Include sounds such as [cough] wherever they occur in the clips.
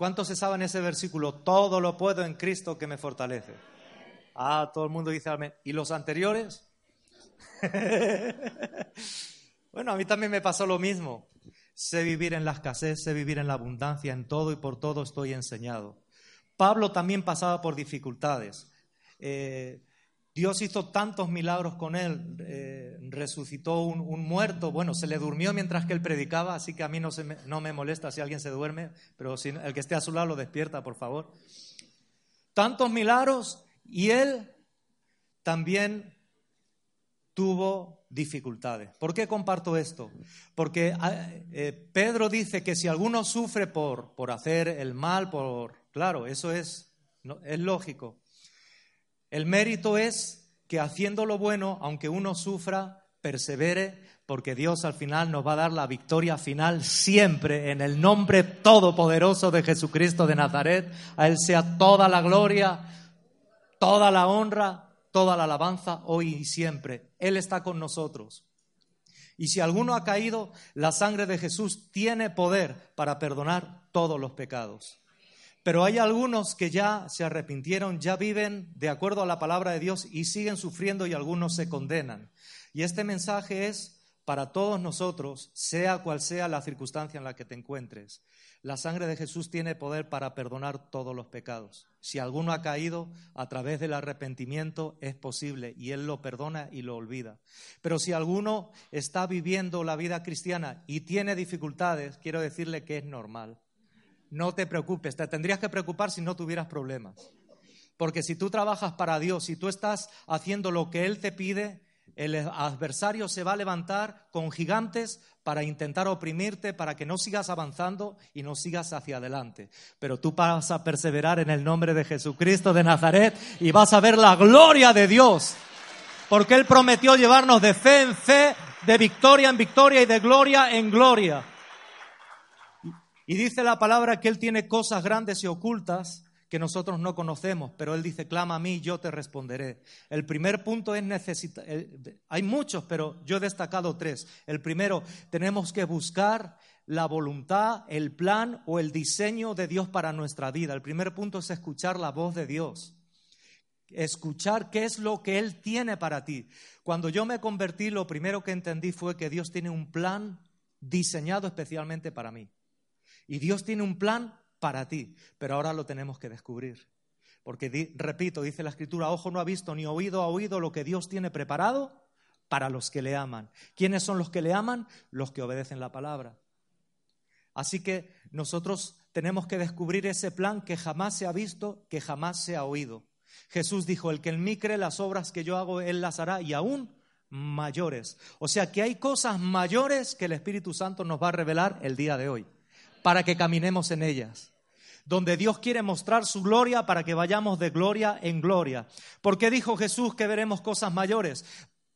¿Cuántos se saben ese versículo? Todo lo puedo en Cristo que me fortalece. Ah, todo el mundo dice amén. ¿Y los anteriores? [laughs] bueno, a mí también me pasó lo mismo. Sé vivir en la escasez, sé vivir en la abundancia, en todo y por todo estoy enseñado. Pablo también pasaba por dificultades. Eh, Dios hizo tantos milagros con él, eh, resucitó un, muerto, bueno, se le durmió mientras que él predicaba, así que a mí no, me, no me molesta si alguien se duerme, pero si el que esté a su lado lo despierta, por favor. Tantos milagros y él también tuvo dificultades. ¿Por qué comparto esto? Porque ah, eh, Pedro dice que si alguno sufre por, por hacer el mal, por... Claro, eso es, es lógico. El mérito es que haciendo lo bueno, aunque uno sufra, persevere, porque Dios al final nos va a dar la victoria final siempre en el nombre todopoderoso de Jesucristo de Nazaret. A Él sea toda la gloria, toda la honra, toda la alabanza hoy y siempre. Él está con nosotros. Y si alguno ha caído, la sangre de Jesús tiene poder para perdonar todos los pecados. Pero hay algunos que ya se arrepintieron, ya viven de acuerdo a la palabra de Dios y siguen sufriendo y algunos se condenan. Y este mensaje es para todos nosotros, sea cual sea la circunstancia en la que te encuentres. La sangre de Jesús tiene poder para perdonar todos los pecados. Si alguno ha caído a través del arrepentimiento, es posible y Él lo perdona y lo olvida. Pero si alguno está viviendo la vida cristiana y tiene dificultades, quiero decirle que es normal no te preocupes, te tendrías que preocupar si no tuvieras problemas. Porque si tú trabajas para Dios, si tú estás haciendo lo que Él te pide, el adversario se va a levantar con gigantes para intentar oprimirte, para que no sigas avanzando y no sigas hacia adelante. Pero tú vas a perseverar en el nombre de Jesucristo de Nazaret y vas a ver la gloria de Dios. Porque Él prometió llevarnos de fe en fe, de victoria en victoria y de gloria en gloria. Y dice la palabra que Él tiene cosas grandes y ocultas que nosotros no conocemos, pero Él dice, clama a mí, yo te responderé. El primer punto es necesitar, hay muchos, pero yo he destacado tres. El primero, tenemos que buscar la voluntad, el plan o el diseño de Dios para nuestra vida. El primer punto es escuchar la voz de Dios. Escuchar qué es lo que Él tiene para ti. Cuando yo me convertí, lo primero que entendí fue que Dios tiene un plan diseñado especialmente para mí. Y Dios tiene un plan para ti, pero ahora lo tenemos que descubrir. Porque, repito, dice la escritura, ojo no ha visto ni oído ha oído lo que Dios tiene preparado para los que le aman. ¿Quiénes son los que le aman? Los que obedecen la palabra. Así que nosotros tenemos que descubrir ese plan que jamás se ha visto, que jamás se ha oído. Jesús dijo, el que en mí cree las obras que yo hago, él las hará y aún mayores. O sea que hay cosas mayores que el Espíritu Santo nos va a revelar el día de hoy para que caminemos en ellas. Donde Dios quiere mostrar su gloria para que vayamos de gloria en gloria. ¿Por qué dijo Jesús que veremos cosas mayores?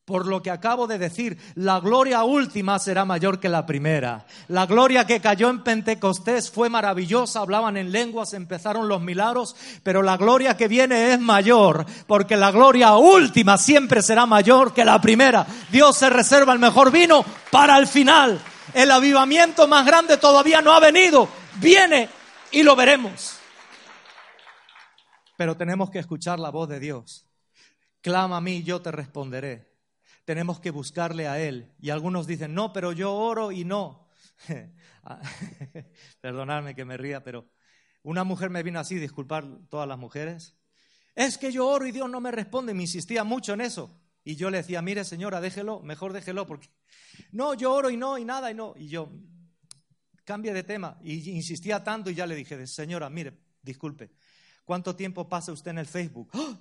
Por lo que acabo de decir, la gloria última será mayor que la primera. La gloria que cayó en Pentecostés fue maravillosa, hablaban en lenguas, empezaron los milagros, pero la gloria que viene es mayor, porque la gloria última siempre será mayor que la primera. Dios se reserva el mejor vino para el final. El avivamiento más grande todavía no ha venido. Viene y lo veremos. Pero tenemos que escuchar la voz de Dios. Clama a mí, yo te responderé. Tenemos que buscarle a Él. Y algunos dicen, no, pero yo oro y no. [laughs] [laughs] Perdonadme que me ría, pero una mujer me vino así, disculpar todas las mujeres. Es que yo oro y Dios no me responde. Me insistía mucho en eso. Y yo le decía, mire señora, déjelo, mejor déjelo, porque [laughs] no, yo oro y no, y nada, y no. Y yo, cambia de tema. Y insistía tanto y ya le dije, señora, mire, disculpe, ¿cuánto tiempo pasa usted en el Facebook? ¡Ah!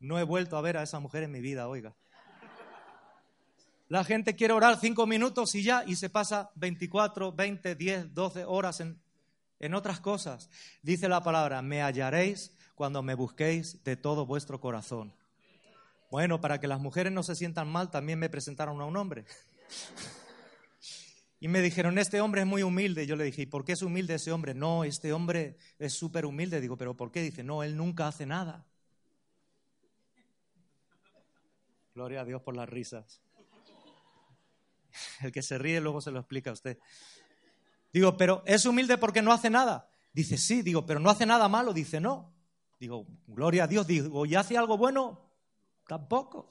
No he vuelto a ver a esa mujer en mi vida, oiga. La gente quiere orar cinco minutos y ya, y se pasa 24, 20, 10, 12 horas en, en otras cosas. Dice la palabra, me hallaréis cuando me busquéis de todo vuestro corazón. Bueno, para que las mujeres no se sientan mal, también me presentaron a un hombre. [laughs] Y me dijeron, este hombre es muy humilde. yo le dije, ¿y por qué es humilde ese hombre? No, este hombre es súper humilde. Digo, ¿pero por qué? Dice, no, él nunca hace nada. Gloria a Dios por las risas. [laughs] El que se ríe luego se lo explica a usted. Digo, pero es humilde porque no hace nada. Dice, sí, digo, pero no hace nada malo. Dice, no. Digo, gloria a Dios. Digo, ¿y hace algo bueno? Tampoco.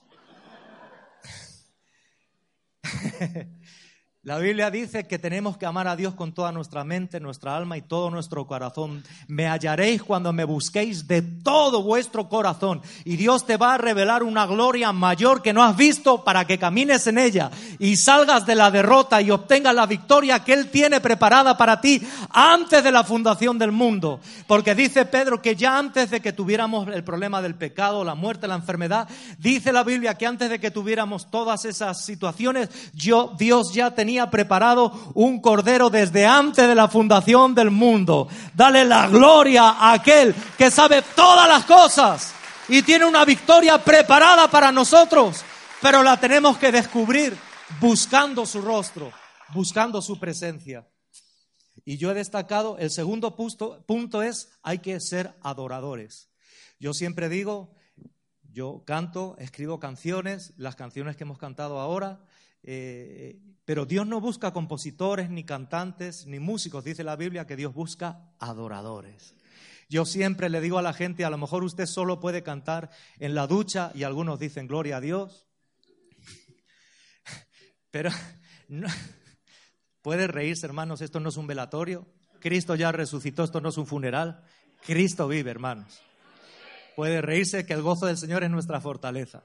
[laughs] [laughs] La Biblia dice que tenemos que amar a Dios con toda nuestra mente, nuestra alma y todo nuestro corazón. Me hallaréis cuando me busquéis de todo vuestro corazón. Y Dios te va a revelar una gloria mayor que no has visto para que camines en ella y salgas de la derrota y obtengas la victoria que Él tiene preparada para ti antes de la fundación del mundo. Porque dice Pedro que ya antes de que tuviéramos el problema del pecado, la muerte, la enfermedad, dice la Biblia que antes de que tuviéramos todas esas situaciones, yo, Dios ya tenía preparado un cordero desde antes de la fundación del mundo. Dale la gloria a aquel que sabe todas las cosas y tiene una victoria preparada para nosotros, pero la tenemos que descubrir buscando su rostro, buscando su presencia. Y yo he destacado, el segundo punto, punto es, hay que ser adoradores. Yo siempre digo, yo canto, escribo canciones, las canciones que hemos cantado ahora, eh, pero Dios no busca compositores, ni cantantes, ni músicos. Dice la Biblia que Dios busca adoradores. Yo siempre le digo a la gente, a lo mejor usted solo puede cantar en la ducha y algunos dicen gloria a Dios. [laughs] Pero [laughs] puede reírse, hermanos, esto no es un velatorio. Cristo ya resucitó, esto no es un funeral. Cristo vive, hermanos. Puede reírse que el gozo del Señor es nuestra fortaleza.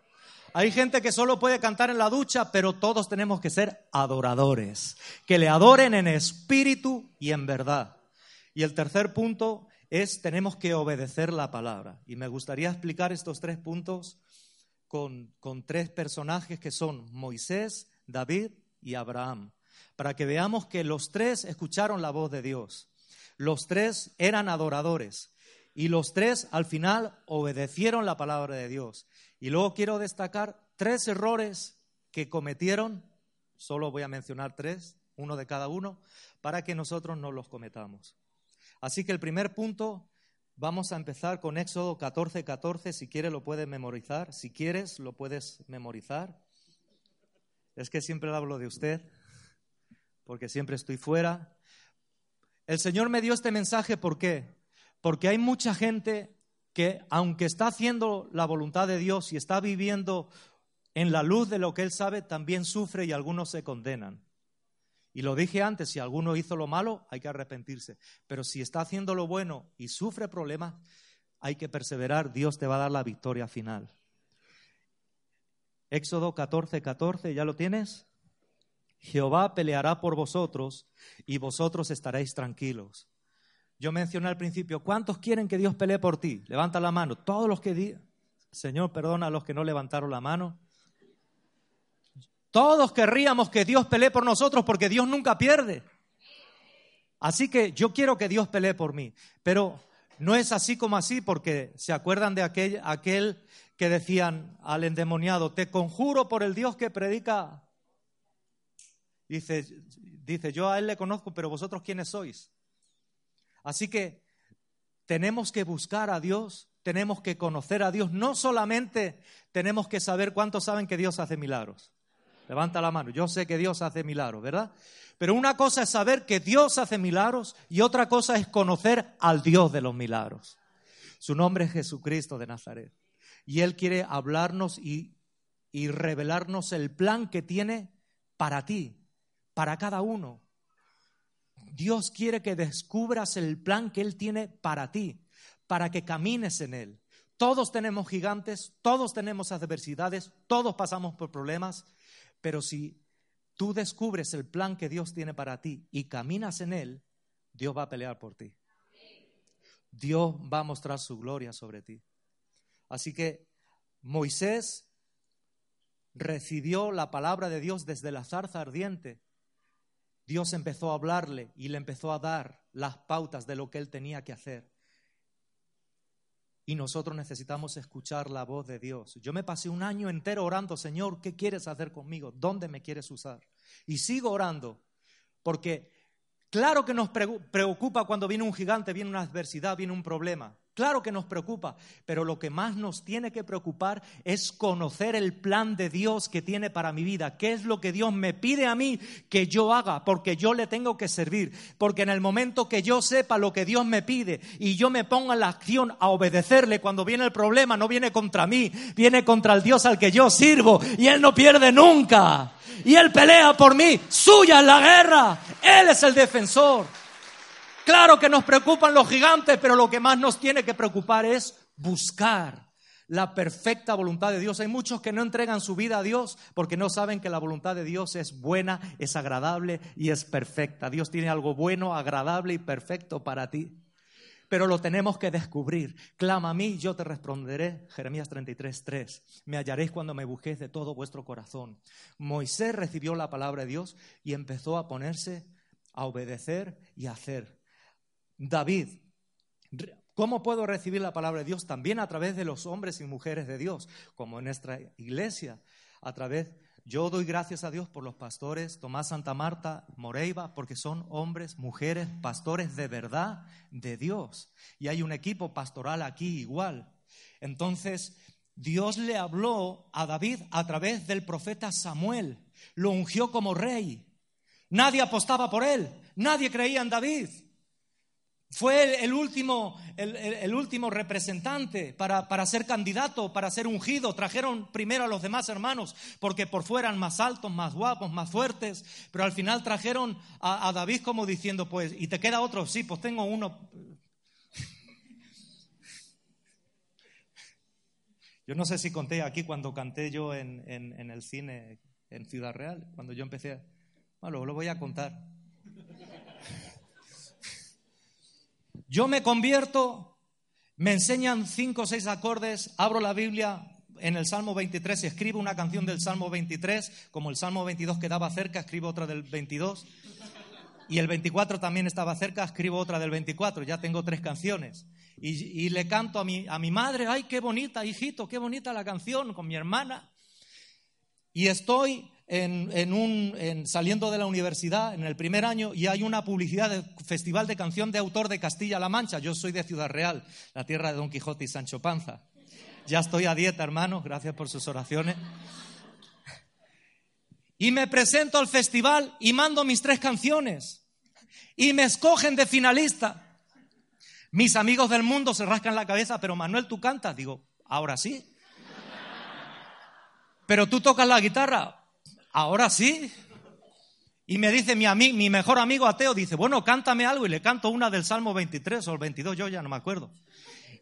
Hay gente que solo puede cantar en la ducha, pero todos tenemos que ser adoradores, que le adoren en espíritu y en verdad. Y el tercer punto es tenemos que obedecer la palabra. Y me gustaría explicar estos tres puntos con, con tres personajes que son Moisés, David y Abraham, para que veamos que los tres escucharon la voz de Dios. Los tres eran adoradores y los tres al final obedecieron la palabra de Dios. Y luego quiero destacar tres errores que cometieron, solo voy a mencionar tres, uno de cada uno, para que nosotros no los cometamos. Así que el primer punto, vamos a empezar con Éxodo 14, 14, si quieres lo puedes memorizar, si quieres lo puedes memorizar. Es que siempre hablo de usted, porque siempre estoy fuera. El Señor me dio este mensaje, ¿por qué? Porque hay mucha gente que aunque está haciendo la voluntad de Dios y está viviendo en la luz de lo que Él sabe, también sufre y algunos se condenan. Y lo dije antes, si alguno hizo lo malo, hay que arrepentirse. Pero si está haciendo lo bueno y sufre problemas, hay que perseverar, Dios te va a dar la victoria final. Éxodo 14, 14, ¿ya lo tienes? Jehová peleará por vosotros y vosotros estaréis tranquilos. Yo mencioné al principio, ¿cuántos quieren que Dios pelee por ti? Levanta la mano. Todos los que di Señor, perdona a los que no levantaron la mano. Todos querríamos que Dios pelee por nosotros porque Dios nunca pierde. Así que yo quiero que Dios pelee por mí, pero no es así como así porque se acuerdan de aquel, aquel que decían al endemoniado, te conjuro por el Dios que predica. Dice, dice, yo a él le conozco, pero vosotros quiénes sois. Así que tenemos que buscar a Dios, tenemos que conocer a Dios. No solamente tenemos que saber cuántos saben que Dios hace milagros. Levanta la mano. Yo sé que Dios hace milagros, ¿verdad? Pero una cosa es saber que Dios hace milagros y otra cosa es conocer al Dios de los milagros. Su nombre es Jesucristo de Nazaret. Y Él quiere hablarnos y, y revelarnos el plan que tiene para ti, para cada uno. Dios quiere que descubras el plan que Él tiene para ti, para que camines en Él. Todos tenemos gigantes, todos tenemos adversidades, todos pasamos por problemas, pero si tú descubres el plan que Dios tiene para ti y caminas en Él, Dios va a pelear por ti. Dios va a mostrar su gloria sobre ti. Así que Moisés recibió la palabra de Dios desde la zarza ardiente Dios empezó a hablarle y le empezó a dar las pautas de lo que él tenía que hacer. Y nosotros necesitamos escuchar la voz de Dios. Yo me pasé un año entero orando, Señor, ¿qué quieres hacer conmigo? ¿Dónde me quieres usar? Y sigo orando, porque claro que nos preocupa cuando viene un gigante, viene una adversidad, viene un problema. Claro que nos preocupa, pero lo que más nos tiene que preocupar es conocer el plan de Dios que tiene para mi vida. ¿Qué es lo que Dios me pide a mí que yo haga? Porque yo le tengo que servir. Porque en el momento que yo sepa lo que Dios me pide y yo me ponga la acción a obedecerle cuando viene el problema, no viene contra mí, viene contra el Dios al que yo sirvo y Él no pierde nunca. Y Él pelea por mí. Suya es la guerra. Él es el defensor. Claro que nos preocupan los gigantes, pero lo que más nos tiene que preocupar es buscar la perfecta voluntad de Dios. Hay muchos que no entregan su vida a Dios porque no saben que la voluntad de Dios es buena, es agradable y es perfecta. Dios tiene algo bueno, agradable y perfecto para ti. Pero lo tenemos que descubrir. Clama a mí, yo te responderé. Jeremías 33, 3. Me hallaréis cuando me busquéis de todo vuestro corazón. Moisés recibió la palabra de Dios y empezó a ponerse a obedecer y a hacer. David, ¿cómo puedo recibir la palabra de Dios? También a través de los hombres y mujeres de Dios, como en nuestra iglesia, a través yo doy gracias a Dios por los pastores Tomás Santa Marta, Moreiva, porque son hombres, mujeres, pastores de verdad de Dios. Y hay un equipo pastoral aquí igual. Entonces, Dios le habló a David a través del profeta Samuel. Lo ungió como rey. Nadie apostaba por él. Nadie creía en David. Fue el, último, el, último, representante para, para, ser candidato, para ser ungido. Trajeron primero a los demás hermanos porque por fuera eran más altos, más guapos, más fuertes. Pero al final trajeron a, David como diciendo, pues, ¿y te queda otro? Sí, pues tengo uno. [laughs] Yo no sé si conté aquí cuando canté yo en, en, en el cine en Ciudad Real, cuando yo empecé. Bueno, lo voy a contar. Yo me convierto, me enseñan cinco o seis acordes, abro la Biblia en el Salmo 23 y escribo una canción del Salmo 23, como el Salmo 22 quedaba cerca, escribo otra del 22. Y el 24 también estaba cerca, escribo otra del 24, ya tengo tres canciones. Y, le canto a mi, a mi madre, ay, qué bonita, hijito, qué bonita la canción, con mi hermana. Y estoy en, un, saliendo de la universidad en el primer año y hay una publicidad del Festival de Canción de Autor de Castilla-La Mancha. Yo soy de Ciudad Real, la tierra de Don Quijote y Sancho Panza. Ya estoy a dieta, hermano, gracias por sus oraciones. Y me presento al festival y mando mis tres canciones. Y me escogen de finalista. Mis amigos del mundo se rascan la cabeza, pero Manuel, tú cantas. Digo, ahora sí. Pero tú tocas la guitarra ahora sí. Y me dice mi, mi mejor amigo ateo, dice, bueno, cántame algo y le canto una del Salmo 23 o el 22, yo ya no me acuerdo.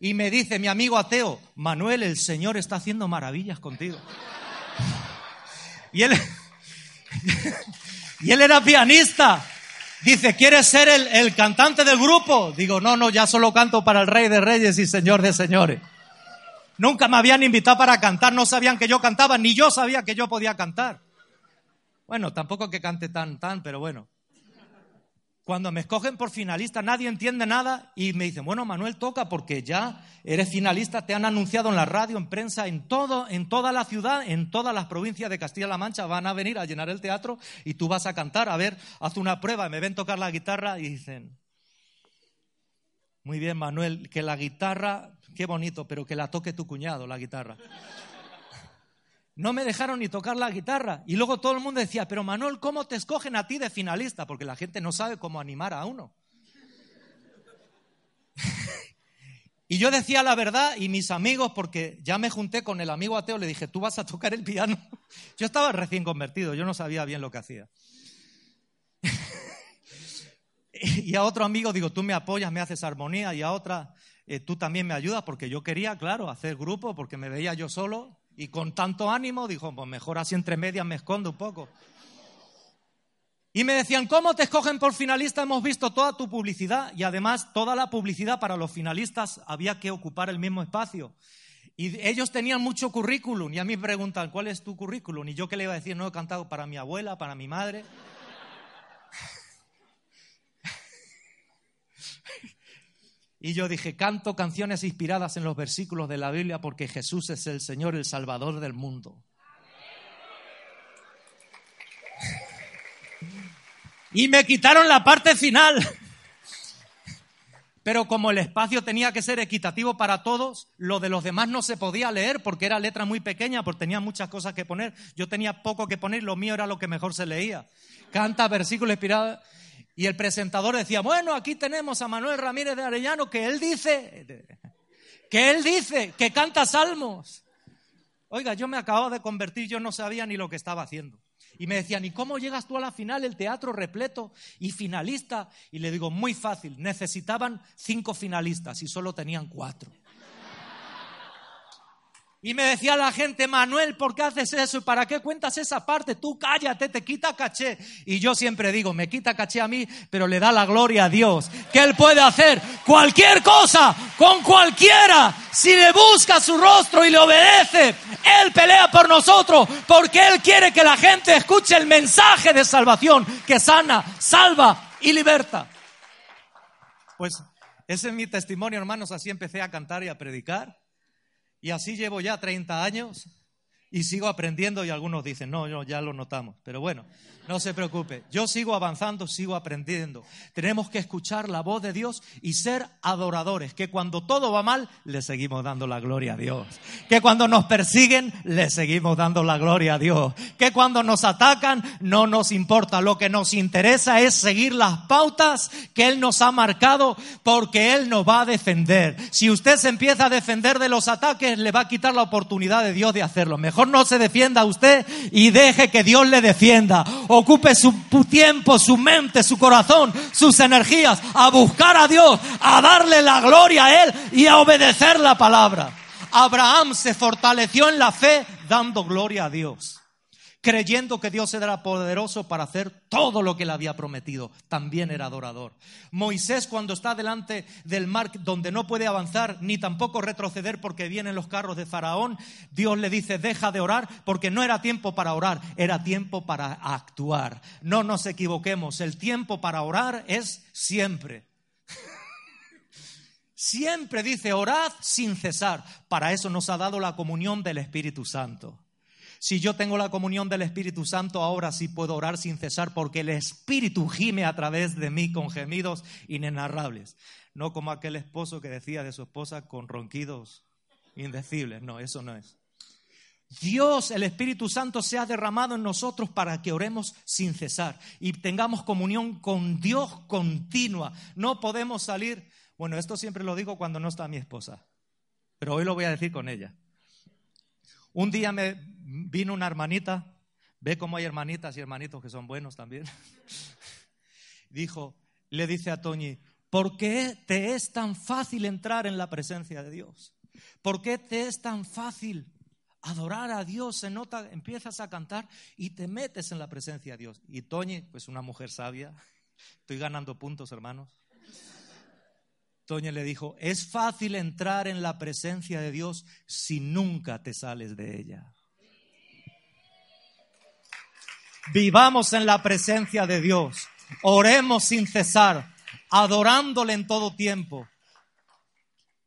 Y me dice mi amigo ateo, Manuel, el Señor está haciendo maravillas contigo. Y él, [laughs] y él era pianista. Dice, ¿quieres ser el, el, cantante del grupo? Digo, no, no, ya solo canto para el Rey de Reyes y Señor de Señores. Nunca me habían invitado para cantar, no sabían que yo cantaba, ni yo sabía que yo podía cantar. Bueno, tampoco que cante tan, tan, pero bueno. Cuando me escogen por finalista, nadie entiende nada y me dicen, bueno, Manuel, toca porque ya eres finalista, te han anunciado en la radio, en prensa, en todo, en toda la ciudad, en todas las provincias de Castilla-La Mancha, van a venir a llenar el teatro y tú vas a cantar. A ver, haz una prueba, me ven tocar la guitarra y dicen, muy bien, Manuel, que la guitarra, qué bonito, pero que la toque tu cuñado, la guitarra no me dejaron ni tocar la guitarra. Y luego todo el mundo decía, pero Manuel, ¿cómo te escogen a ti de finalista? Porque la gente no sabe cómo animar a uno. [laughs] y yo decía la verdad y mis amigos, porque ya me junté con el amigo ateo, le dije, tú vas a tocar el piano. [laughs] yo estaba recién convertido, yo no sabía bien lo que hacía. [laughs] y a otro amigo digo, tú me apoyas, me haces armonía, y a otra, eh, tú también me ayudas, porque yo quería, claro, hacer grupo, porque me veía yo solo, y con tanto ánimo dijo, pues mejor así entre medias me escondo un poco. Y me decían, ¿cómo te escogen por finalista? Hemos visto toda tu publicidad y además toda la publicidad para los finalistas había que ocupar el mismo espacio. Y ellos tenían mucho currículum y a mí me preguntan, ¿cuál es tu currículum? Y yo qué le iba a decir, no he cantado para mi abuela, para mi madre. Y yo dije, canto canciones inspiradas en los versículos de la Biblia porque Jesús es el Señor, el Salvador del mundo. Y me quitaron la parte final. Pero como el espacio tenía que ser equitativo para todos, lo de los demás no se podía leer porque era letra muy pequeña, porque tenía muchas cosas que poner. Yo tenía poco que poner, lo mío era lo que mejor se leía. Canta versículos inspirados. Y el presentador decía, bueno, aquí tenemos a Manuel Ramírez de Arellano, que él dice, que él dice, que canta salmos. Oiga, yo me acababa de convertir, yo no sabía ni lo que estaba haciendo. Y me decían, ¿y cómo llegas tú a la final, el teatro repleto y finalista? Y le digo, muy fácil, necesitaban cinco finalistas y solo tenían cuatro. Y me decía la gente, Manuel, ¿por qué haces eso? ¿Y para qué cuentas esa parte? Tú cállate, te quita caché. Y yo siempre digo, me quita caché a mí, pero le da la gloria a Dios. Que Él puede hacer cualquier cosa con cualquiera. Si le busca su rostro y le obedece, Él pelea por nosotros porque Él quiere que la gente escuche el mensaje de salvación que sana, salva y liberta. Pues ese es mi testimonio, hermanos. Así empecé a cantar y a predicar. Y así llevo ya 30 años y sigo aprendiendo y algunos dicen, no, no, ya lo notamos. Pero bueno, no se preocupe, yo sigo avanzando, sigo aprendiendo. Tenemos que escuchar la voz de Dios y ser adoradores, que cuando todo va mal, le seguimos dando la gloria a Dios. Que cuando nos persiguen, le seguimos dando la gloria a Dios. Que cuando nos atacan, no nos importa. Lo que nos interesa es seguir las pautas que Él nos ha marcado, porque Él nos va a defender. Si usted se empieza a defender de los ataques, le va a quitar la oportunidad de Dios de hacerlo. Mejor no se defienda usted y deje que Dios le defienda ocupe su tiempo, su mente, su corazón, sus energías a buscar a Dios, a darle la gloria a Él y a obedecer la palabra. Abraham se fortaleció en la fe dando gloria a Dios creyendo que Dios era poderoso para hacer todo lo que le había prometido. También era adorador. Moisés cuando está delante del mar donde no puede avanzar ni tampoco retroceder porque vienen los carros de Faraón, Dios le dice, deja de orar porque no era tiempo para orar, era tiempo para actuar. No nos equivoquemos, el tiempo para orar es siempre. [laughs] Siempre dice, orad sin cesar. Para eso nos ha dado la comunión del Espíritu Santo. Si yo tengo la comunión del Espíritu Santo, ahora sí puedo orar sin cesar porque el Espíritu gime a través de mí con gemidos inenarrables. No como aquel esposo que decía de su esposa con ronquidos indecibles. No, eso no es. Dios, el Espíritu Santo, se ha derramado en nosotros para que oremos sin cesar y tengamos comunión con Dios continua. No podemos salir, bueno, esto siempre lo digo cuando no está mi esposa, pero hoy lo voy a decir con ella. Un día me vino una hermanita, ve cómo hay hermanitas y hermanitos que son buenos también. [laughs] Dijo, le dice a Toñi, ¿por qué te es tan fácil entrar en la presencia de Dios? ¿Por qué te es tan fácil adorar a Dios? Se nota, empiezas a cantar y te metes en la presencia de Dios. Y Toñi, pues una mujer sabia, [laughs] estoy ganando puntos, hermanos. Toña le dijo, es fácil entrar en la presencia de Dios si nunca te sales de ella. Vivamos en la presencia de Dios, oremos sin cesar, adorándole en todo tiempo.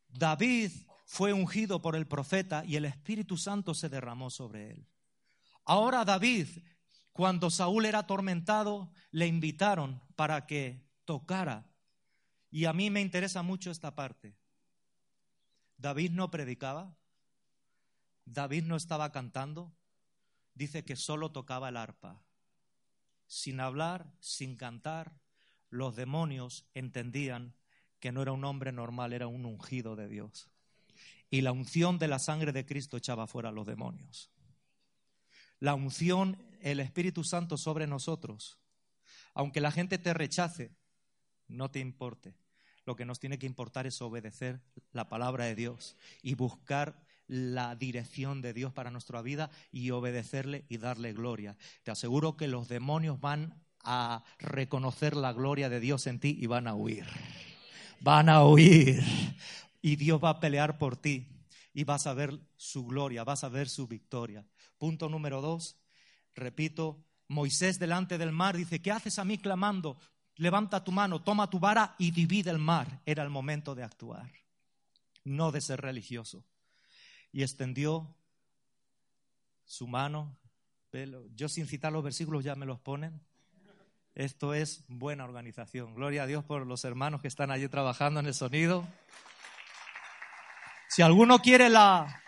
David fue ungido por el profeta y el Espíritu Santo se derramó sobre él. Ahora David, cuando Saúl era atormentado, le invitaron para que tocara y a mí me interesa mucho esta parte. David no predicaba, David no estaba cantando, dice que solo tocaba el arpa. Sin hablar, sin cantar, los demonios entendían que no era un hombre normal, era un ungido de Dios. Y la unción de la sangre de Cristo echaba fuera a los demonios. La unción, el Espíritu Santo sobre nosotros, aunque la gente te rechace, no te importe. Lo que nos tiene que importar es obedecer la palabra de Dios y buscar la dirección de Dios para nuestra vida y obedecerle y darle gloria. Te aseguro que los demonios van a reconocer la gloria de Dios en ti y van a huir. Van a huir. Y Dios va a pelear por ti y vas a ver su gloria, vas a ver su victoria. Punto número dos, repito, Moisés delante del mar dice, ¿qué haces a mí clamando? Levanta tu mano, toma tu vara y divide el mar. Era el momento de actuar, no de ser religioso. Y extendió su mano. Yo sin citar los versículos ya me los ponen. Esto es buena organización. Gloria a Dios por los hermanos que están allí trabajando en el sonido. Si alguno quiere la,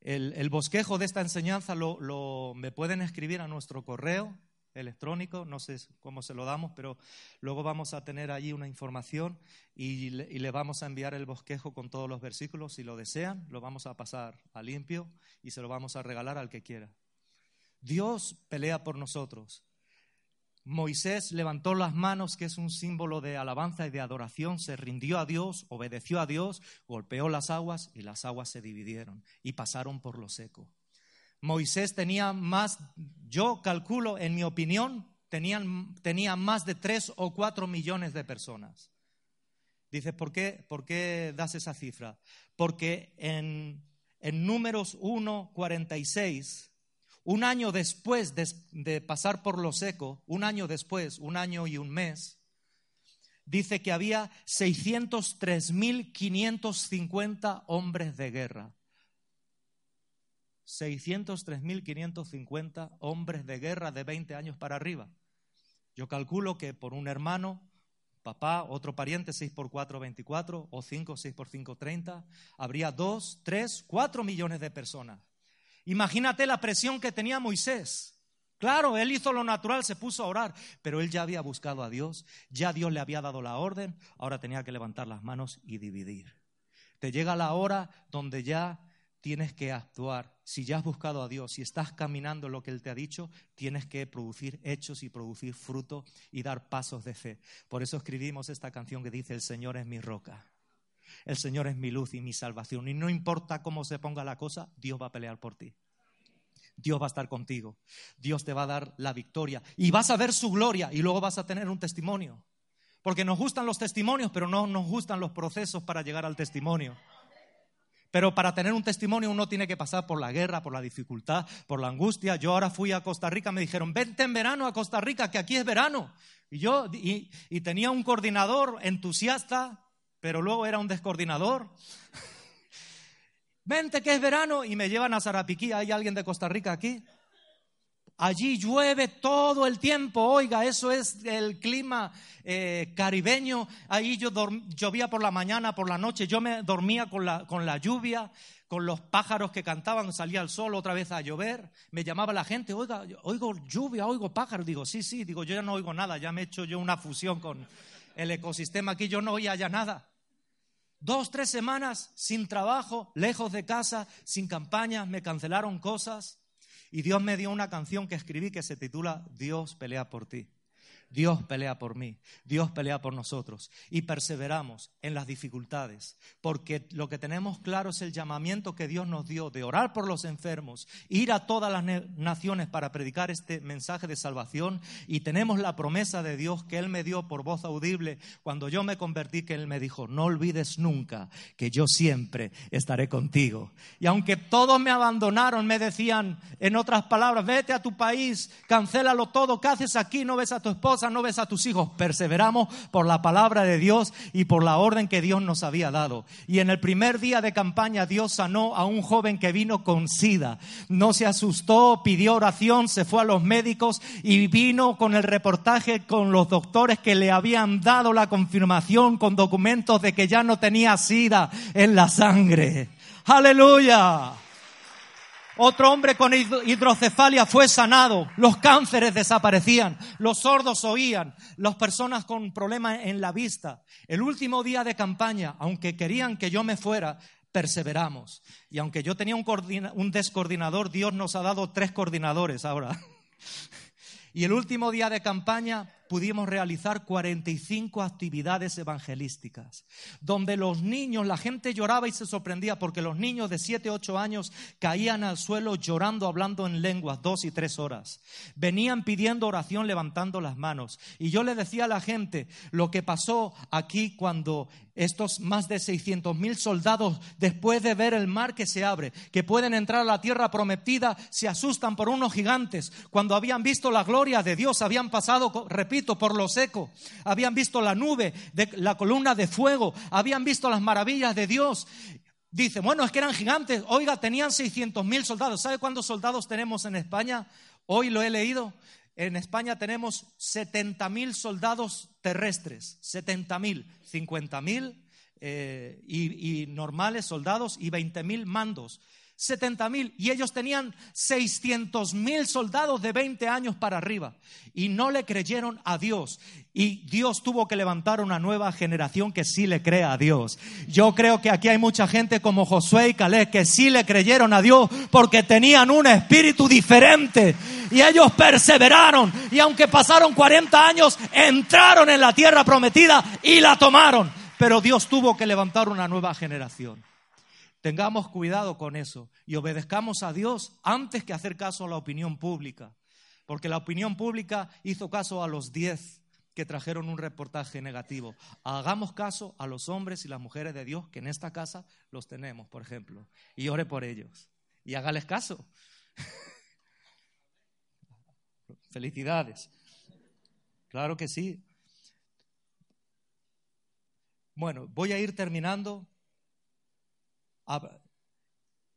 el, bosquejo de esta enseñanza, lo, me pueden escribir a nuestro correo electrónico, no sé cómo se lo damos, pero luego vamos a tener allí una información y le, y le, vamos a enviar el bosquejo con todos los versículos. Si lo desean, lo vamos a pasar a limpio y se lo vamos a regalar al que quiera. Dios pelea por nosotros. Moisés levantó las manos, que es un símbolo de alabanza y de adoración, se rindió a Dios, obedeció a Dios, golpeó las aguas y las aguas se dividieron y pasaron por lo seco. Moisés tenía más, yo calculo, en mi opinión, tenía más de tres o cuatro millones de personas. Dices, ¿por qué, ¿por qué das esa cifra? Porque en, en números 1, 46 un año después de, pasar por lo seco, un año después, un año y un mes, dice que había 603.550 hombres de guerra. 603.550 hombres de guerra de 20 años para arriba. Yo calculo que por un hermano, papá, otro pariente, 6 por 4, 24, o 5, 6 por 5, 30, habría 2, 3, 4 millones de personas. Imagínate la presión que tenía Moisés. Claro, él hizo lo natural, se puso a orar, pero él ya había buscado a Dios, ya Dios le había dado la orden, ahora tenía que levantar las manos y dividir. Te llega la hora donde ya tienes que actuar. Si ya has buscado a Dios, si estás caminando lo que Él te ha dicho, tienes que producir hechos y producir fruto y dar pasos de fe. Por eso escribimos esta canción que dice, el Señor es mi roca. El Señor es mi luz y mi salvación. Y no importa cómo se ponga la cosa, Dios va a pelear por ti. Dios va a estar contigo. Dios te va a dar la victoria. Y vas a ver su gloria y luego vas a tener un testimonio. Porque nos gustan los testimonios, pero no nos gustan los procesos para llegar al testimonio. Pero para tener un testimonio uno tiene que pasar por la guerra, por la dificultad, por la angustia. Yo ahora fui a Costa Rica, me dijeron, vente en verano a Costa Rica, que aquí es verano. Y yo, y, y tenía un coordinador entusiasta, pero luego era un descoordinador. [laughs] Vente que es verano y me llevan a Zarapiquí. ¿Hay alguien de Costa Rica aquí? Allí llueve todo el tiempo, oiga, eso es el clima eh, caribeño. Ahí yo llovía por la mañana, por la noche, yo me dormía con la, con la lluvia, con los pájaros que cantaban, salía el sol otra vez a llover. Me llamaba la gente, oiga, oigo lluvia, oigo pájaros. Digo, sí, sí, digo, yo ya no oigo nada, ya me he hecho yo una fusión con, el ecosistema aquí, yo no oía ya nada. Dos, tres semanas sin trabajo, lejos de casa, sin campaña, me cancelaron cosas y Dios me dio una canción que escribí que se titula Dios pelea por ti. Dios pelea por mí, Dios pelea por nosotros y perseveramos en las dificultades, porque lo que tenemos claro es el llamamiento que Dios nos dio de orar por los enfermos, ir a todas las naciones para predicar este mensaje de salvación y tenemos la promesa de Dios que Él me dio por voz audible cuando yo me convertí, que Él me dijo, no olvides nunca que yo siempre estaré contigo. Y aunque todos me abandonaron, me decían, en otras palabras, vete a tu país, cancélalo todo, ¿qué haces aquí? No ves a tu esposa no ves a tus hijos. Perseveramos por la palabra de Dios y por la orden que Dios nos había dado. Y en el primer día de campaña Dios sanó a un joven que vino con sida. No se asustó, pidió oración, se fue a los médicos y vino con el reportaje con los doctores que le habían dado la confirmación con documentos de que ya no tenía sida en la sangre. Aleluya. Otro hombre con hidrocefalia fue sanado, los cánceres desaparecían, los sordos oían, las personas con problemas en la vista. El último día de campaña, aunque querían que yo me fuera, perseveramos. Y aunque yo tenía un, un descoordinador, Dios nos ha dado tres coordinadores ahora. [laughs] Y el último día de campaña pudimos realizar 45 actividades evangelísticas, donde los niños, la gente lloraba y se sorprendía porque los niños de 7, 8 años caían al suelo llorando, hablando en lenguas, dos y tres horas. Venían pidiendo oración levantando las manos. Y yo le decía a la gente lo que pasó aquí cuando estos más de 600 mil soldados, después de ver el mar que se abre, que pueden entrar a la tierra prometida, se asustan por unos gigantes. Cuando habían visto la gloria de Dios, habían pasado, repito, por lo seco, habían visto la nube, de, la columna de fuego, habían visto las maravillas de Dios. Dice, bueno, es que eran gigantes. Oiga, tenían 600 mil soldados. ¿Sabe cuántos soldados tenemos en España? Hoy lo he leído. En España tenemos 70.000 soldados terrestres, 70.000, 50.000 eh, y, y normales soldados y 20.000 mandos. 70 mil y ellos tenían 600 mil soldados de 20 años para arriba y no le creyeron a Dios y Dios tuvo que levantar una nueva generación que sí le crea a Dios. Yo creo que aquí hay mucha gente como Josué y Caleb que sí le creyeron a Dios porque tenían un espíritu diferente y ellos perseveraron y aunque pasaron 40 años entraron en la tierra prometida y la tomaron. Pero Dios tuvo que levantar una nueva generación. Tengamos cuidado con eso y obedezcamos a Dios antes que hacer caso a la opinión pública, porque la opinión pública hizo caso a los diez que trajeron un reportaje negativo. Hagamos caso a los hombres y las mujeres de Dios que en esta casa los tenemos, por ejemplo, y ore por ellos y hágales caso. [laughs] Felicidades. Claro que sí. Bueno, voy a ir terminando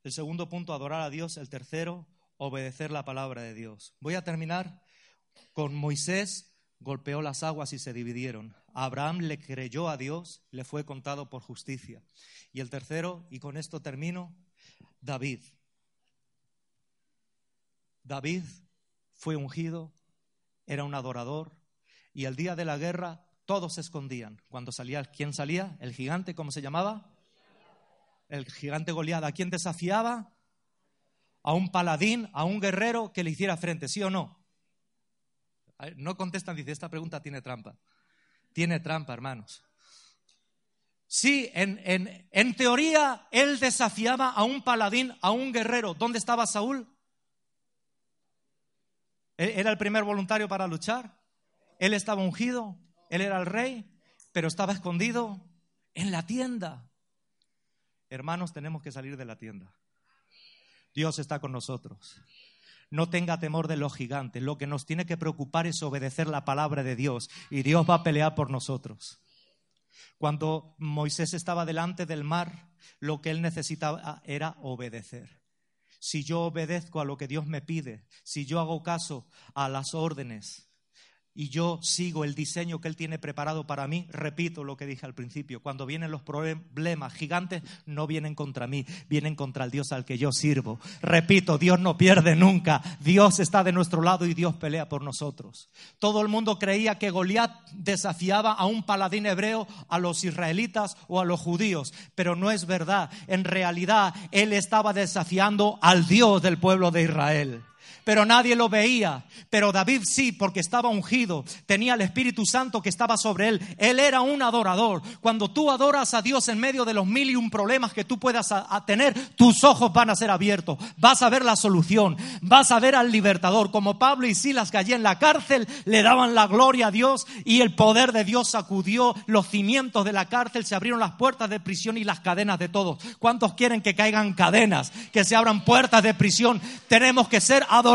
el segundo punto, adorar a Dios. El tercero, obedecer la palabra de Dios. Voy a terminar con Moisés, golpeó las aguas y se dividieron. Abraham le creyó a Dios, le fue contado por justicia. Y el tercero, y con esto termino, David. David fue ungido, era un adorador, y el día de la guerra todos se escondían. Cuando salía, ¿quién salía? El gigante, ¿cómo se llamaba? El gigante Goliat, ¿a quién desafiaba? A un paladín, a un guerrero que le hiciera frente, ¿sí o no? No contestan, dice, esta pregunta tiene trampa. Tiene trampa, hermanos. Sí, en, en, en teoría él desafiaba a un paladín, a un guerrero. ¿Dónde estaba Saúl? ¿E-, ¿Era el primer voluntario para luchar? Él estaba ungido, él era el rey, pero estaba escondido en la tienda. Hermanos, tenemos que salir de la tienda. Dios está con nosotros. No tenga temor de los gigantes. Lo que nos tiene que preocupar es obedecer la palabra de Dios y Dios va a pelear por nosotros. Cuando Moisés estaba delante del mar, lo que él necesitaba era obedecer. Si yo obedezco a lo que Dios me pide, si yo hago caso a las órdenes, y yo sigo el diseño que Él tiene preparado para mí, repito lo que dije al principio, cuando vienen los problemas gigantes, no vienen contra mí, vienen contra el Dios al que yo sirvo. Repito, Dios no pierde nunca, Dios está de nuestro lado y Dios pelea por nosotros. Todo el mundo creía que Goliat desafiaba a un paladín hebreo, a los israelitas o a los judíos, pero no es verdad. En realidad, Él estaba desafiando al Dios del pueblo de Israel pero nadie lo veía. Pero David sí, porque estaba ungido, tenía el Espíritu Santo que estaba sobre él. Él era un adorador. Cuando tú adoras a Dios en medio de los mil y un problemas que tú puedas tener, tus ojos van a ser abiertos. Vas a ver la solución, vas a ver al libertador. Como Pablo y Silas que allí en la cárcel le daban la gloria a Dios y el poder de Dios sacudió los cimientos de la cárcel, se abrieron las puertas de prisión y las cadenas de todos. ¿Cuántos quieren que caigan cadenas, que se abran puertas de prisión? Tenemos que ser adoradores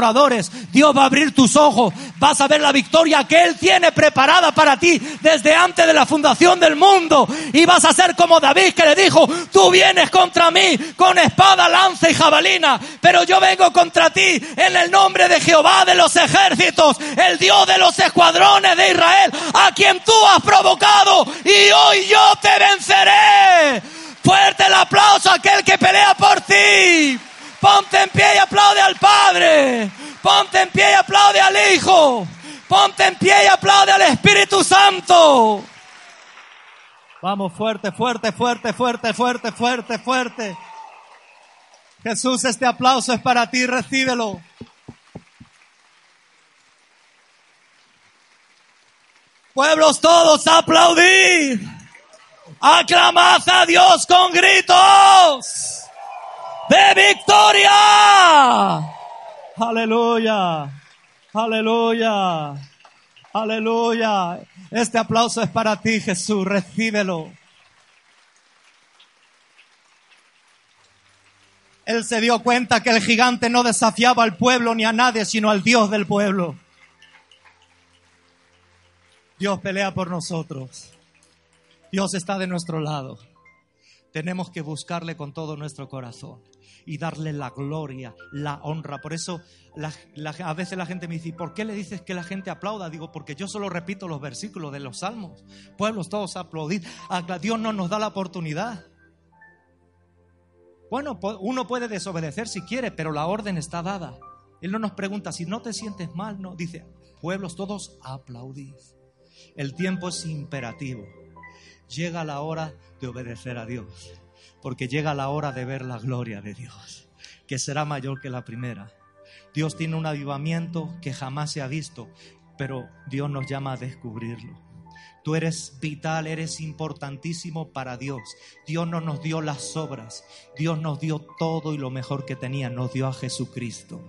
Dios va a abrir tus ojos, vas a ver la victoria que Él tiene preparada para ti desde antes de la fundación del mundo. Y vas a ser como David que le dijo, tú vienes contra mí con espada, lanza y jabalina, pero yo vengo contra ti en el nombre de Jehová de los ejércitos, el Dios de los escuadrones de Israel, a quien tú has provocado y hoy yo te venceré. Fuerte el aplauso a aquel que pelea por ti. Ponte en pie y aplaude al Padre. Ponte en pie y aplaude al Hijo. Ponte en pie y aplaude al Espíritu Santo. Vamos fuerte, fuerte, fuerte, fuerte, fuerte, fuerte, fuerte. Jesús, este aplauso es para ti, recíbelo. Pueblos todos, aplaudir. Aclamad a Dios con gritos de victoria. Aleluya, aleluya, aleluya. Este aplauso es para ti, Jesús, recíbelo. Él se dio cuenta que el gigante no desafiaba al pueblo ni a nadie, sino al Dios del pueblo. Dios pelea por nosotros. Dios está de nuestro lado. Tenemos que buscarle con todo nuestro corazón y darle la gloria, la honra. Por eso a veces la gente me dice, ¿por qué le dices que la gente aplauda? Digo, porque yo solo repito los versículos de los salmos. Pueblos todos aplaudir. Dios no nos da la oportunidad. Bueno, uno puede desobedecer si quiere, pero la orden está dada. Él no nos pregunta si no te sientes mal, no. Dice, pueblos todos aplaudid. El tiempo es imperativo. Llega la hora de obedecer a Dios porque llega la hora de ver la gloria de Dios, que será mayor que la primera. Dios tiene un avivamiento que jamás se ha visto, pero Dios nos llama a descubrirlo. Tú eres vital, eres importantísimo para Dios. Dios no nos dio las obras, Dios nos dio todo y lo mejor que tenía, nos dio a Jesucristo.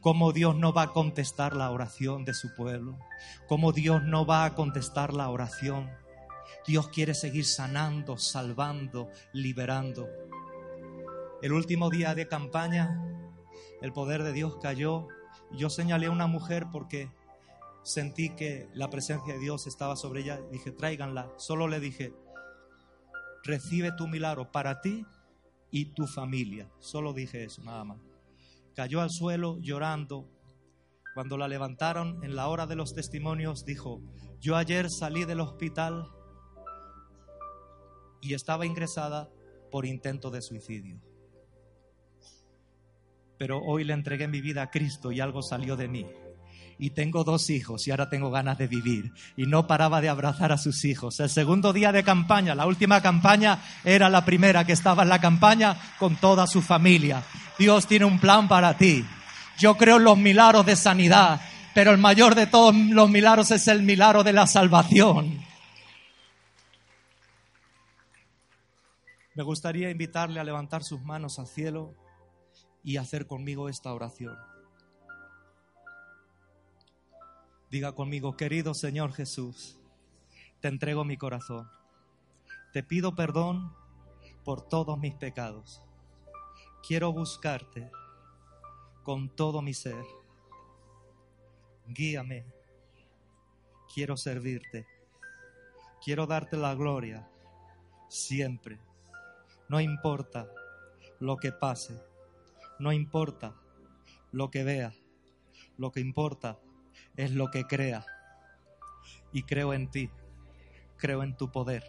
¿Cómo Dios no va a contestar la oración de su pueblo? ¿Cómo Dios no va a contestar la oración Dios quiere seguir sanando, salvando, liberando. El último día de campaña, el poder de Dios cayó. Yo señalé a una mujer porque sentí que la presencia de Dios estaba sobre ella. Dije, tráiganla. Solo le dije, recibe tu milagro para ti y tu familia. Solo dije eso, nada más. Cayó al suelo llorando. Cuando la levantaron en la hora de los testimonios, dijo, yo ayer salí del hospital y estaba ingresada por intento de suicidio. Pero hoy le entregué mi vida a Cristo y algo salió de mí. Y tengo dos hijos y ahora tengo ganas de vivir. Y no paraba de abrazar a sus hijos. El segundo día de campaña, la última campaña era la primera que estaba en la campaña con toda su familia. Dios tiene un plan para ti. Yo creo en los milagros de sanidad, pero el mayor de todos los milagros es el milagro de la salvación. Me gustaría invitarle a levantar sus manos al cielo y hacer conmigo esta oración. Diga conmigo, querido Señor Jesús, te entrego mi corazón. Te pido perdón por todos mis pecados. Quiero buscarte con todo mi ser. Guíame. Quiero servirte. Quiero darte la gloria siempre no importa lo que pase, no importa lo que vea, lo que importa es lo que crea. Y creo en ti, creo en tu poder,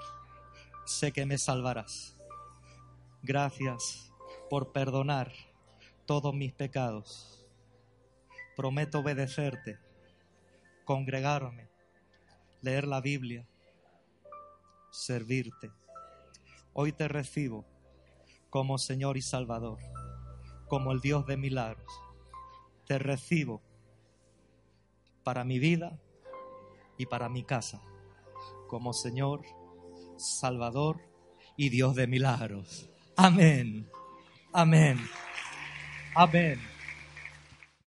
sé que me salvarás. Gracias por perdonar todos mis pecados. Prometo obedecerte, congregarme, leer la Biblia, servirte. Hoy te recibo como Señor y Salvador, como el Dios de milagros. Te recibo para mi vida y para mi casa, como Señor, Salvador y Dios de milagros. Amén. Amén. Amén.